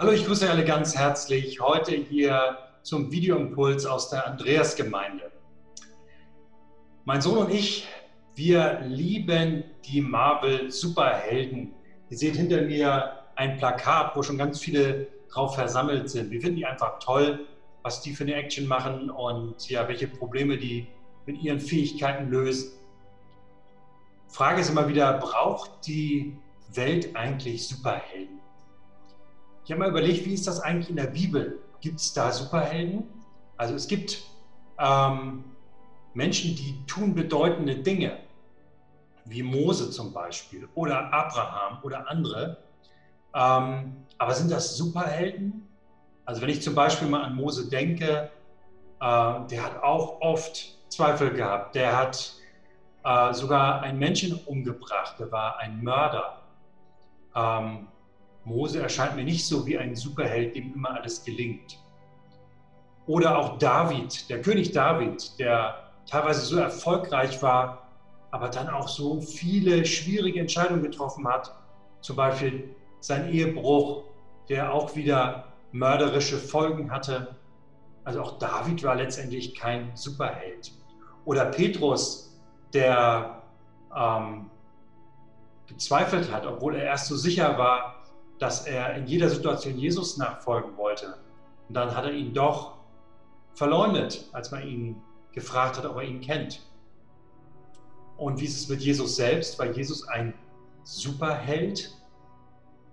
Hallo, ich grüße alle ganz herzlich heute hier zum Videoimpuls aus der Andreasgemeinde. Mein Sohn und ich, wir lieben die Marvel Superhelden. Ihr seht hinter mir ein Plakat, wo schon ganz viele drauf versammelt sind. Wir finden die einfach toll, was die für eine Action machen und ja, welche Probleme die mit ihren Fähigkeiten lösen. Frage ist immer wieder, braucht die Welt eigentlich Superhelden? Ich habe mal überlegt, wie ist das eigentlich in der Bibel? Gibt es da Superhelden? Also es gibt ähm, Menschen, die tun bedeutende Dinge, wie Mose zum Beispiel oder Abraham oder andere. Ähm, aber sind das Superhelden? Also wenn ich zum Beispiel mal an Mose denke, äh, der hat auch oft Zweifel gehabt. Der hat äh, sogar einen Menschen umgebracht. Der war ein Mörder. Ähm, Mose erscheint mir nicht so wie ein Superheld, dem immer alles gelingt. Oder auch David, der König David, der teilweise so erfolgreich war, aber dann auch so viele schwierige Entscheidungen getroffen hat. Zum Beispiel sein Ehebruch, der auch wieder mörderische Folgen hatte. Also auch David war letztendlich kein Superheld. Oder Petrus, der ähm, gezweifelt hat, obwohl er erst so sicher war, dass er in jeder Situation Jesus nachfolgen wollte. Und dann hat er ihn doch verleugnet, als man ihn gefragt hat, ob er ihn kennt. Und wie ist es mit Jesus selbst? War Jesus ein Superheld?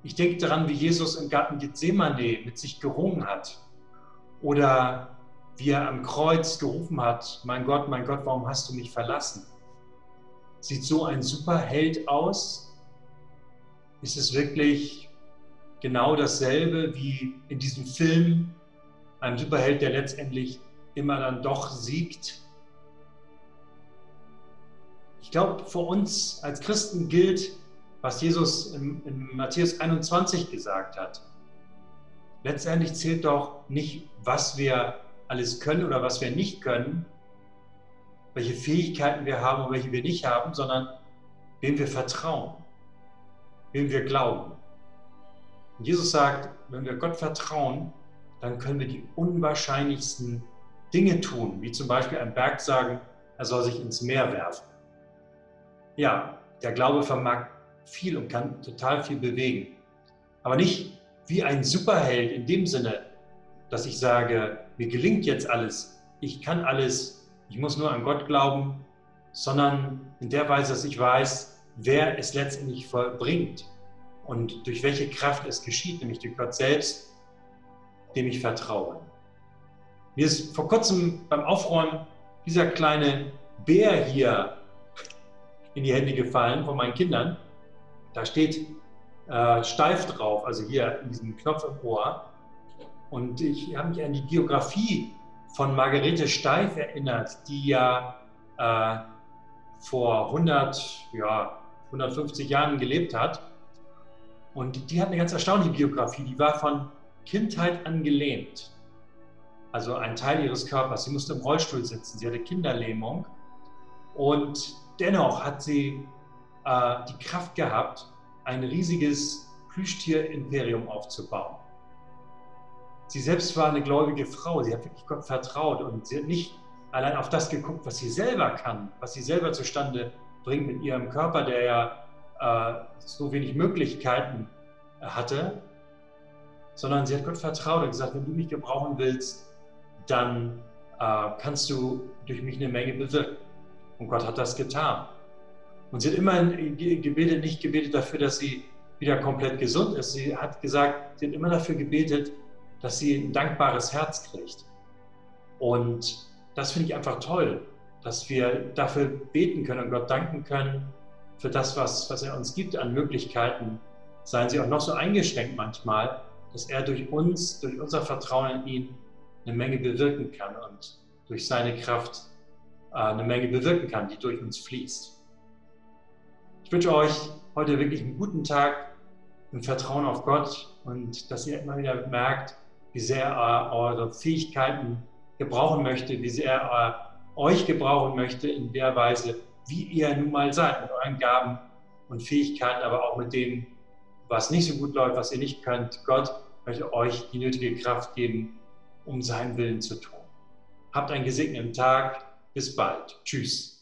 Ich denke daran, wie Jesus im Garten Gethsemane mit sich gerungen hat. Oder wie er am Kreuz gerufen hat, mein Gott, mein Gott, warum hast du mich verlassen? Sieht so ein Superheld aus? Ist es wirklich genau dasselbe wie in diesem Film, ein Superheld, der letztendlich immer dann doch siegt? Ich glaube, für uns als Christen gilt, was Jesus in, in Matthäus 21 gesagt hat. Letztendlich zählt doch nicht, was wir alles können oder was wir nicht können, welche Fähigkeiten wir haben und welche wir nicht haben, sondern wem wir vertrauen, wem wir glauben. Und Jesus sagt, wenn wir Gott vertrauen, dann können wir die unwahrscheinlichsten Dinge tun, wie zum Beispiel ein Berg sagen, er soll sich ins Meer werfen. Ja, der Glaube vermag viel und kann total viel bewegen. Aber nicht wie ein Superheld in dem Sinne, dass ich sage, mir gelingt jetzt alles, ich kann alles, ich muss nur an Gott glauben, sondern in der Weise, dass ich weiß, wer es letztendlich vollbringt und durch welche Kraft es geschieht, nämlich durch Gott selbst, dem ich vertraue. Mir ist vor kurzem beim Aufräumen dieser kleine Bär hier in die Hände gefallen von meinen Kindern. Da steht äh, steif drauf, also hier in diesem Knopf im Ohr. Und ich habe mich an die Biografie von Margarete Steif erinnert, die ja äh, vor 100, ja, 150 Jahren gelebt hat. Und die hat eine ganz erstaunliche Biografie. Die war von Kindheit an gelähmt. Also ein Teil ihres Körpers. Sie musste im Rollstuhl sitzen. Sie hatte Kinderlähmung. Und dennoch hat sie äh, die Kraft gehabt, ein riesiges Plüschtier-Imperium aufzubauen. Sie selbst war eine gläubige Frau, sie hat wirklich Gott vertraut und sie hat nicht allein auf das geguckt, was sie selber kann, was sie selber zustande bringt mit ihrem Körper, der ja äh, so wenig Möglichkeiten hatte, sondern sie hat Gott vertraut und gesagt, wenn du mich gebrauchen willst, dann äh, kannst du durch mich eine Menge bewirken. Und Gott hat das getan. Und sie hat immer gebetet, nicht gebetet dafür, dass sie wieder komplett gesund ist. Sie hat gesagt, sie hat immer dafür gebetet, dass sie ein dankbares Herz kriegt. Und das finde ich einfach toll, dass wir dafür beten können und Gott danken können für das, was, was er uns gibt an Möglichkeiten. Seien sie auch noch so eingeschränkt manchmal, dass er durch uns, durch unser Vertrauen in ihn eine Menge bewirken kann und durch seine Kraft äh, eine Menge bewirken kann, die durch uns fließt. Ich wünsche euch heute wirklich einen guten Tag im Vertrauen auf Gott und dass ihr immer wieder merkt, wie sehr er eure Fähigkeiten gebrauchen möchte, wie sehr er euch gebrauchen möchte in der Weise, wie ihr nun mal seid, mit euren Gaben und Fähigkeiten, aber auch mit dem, was nicht so gut läuft, was ihr nicht könnt. Gott möchte euch die nötige Kraft geben, um seinen Willen zu tun. Habt einen gesegneten Tag. Bis bald. Tschüss.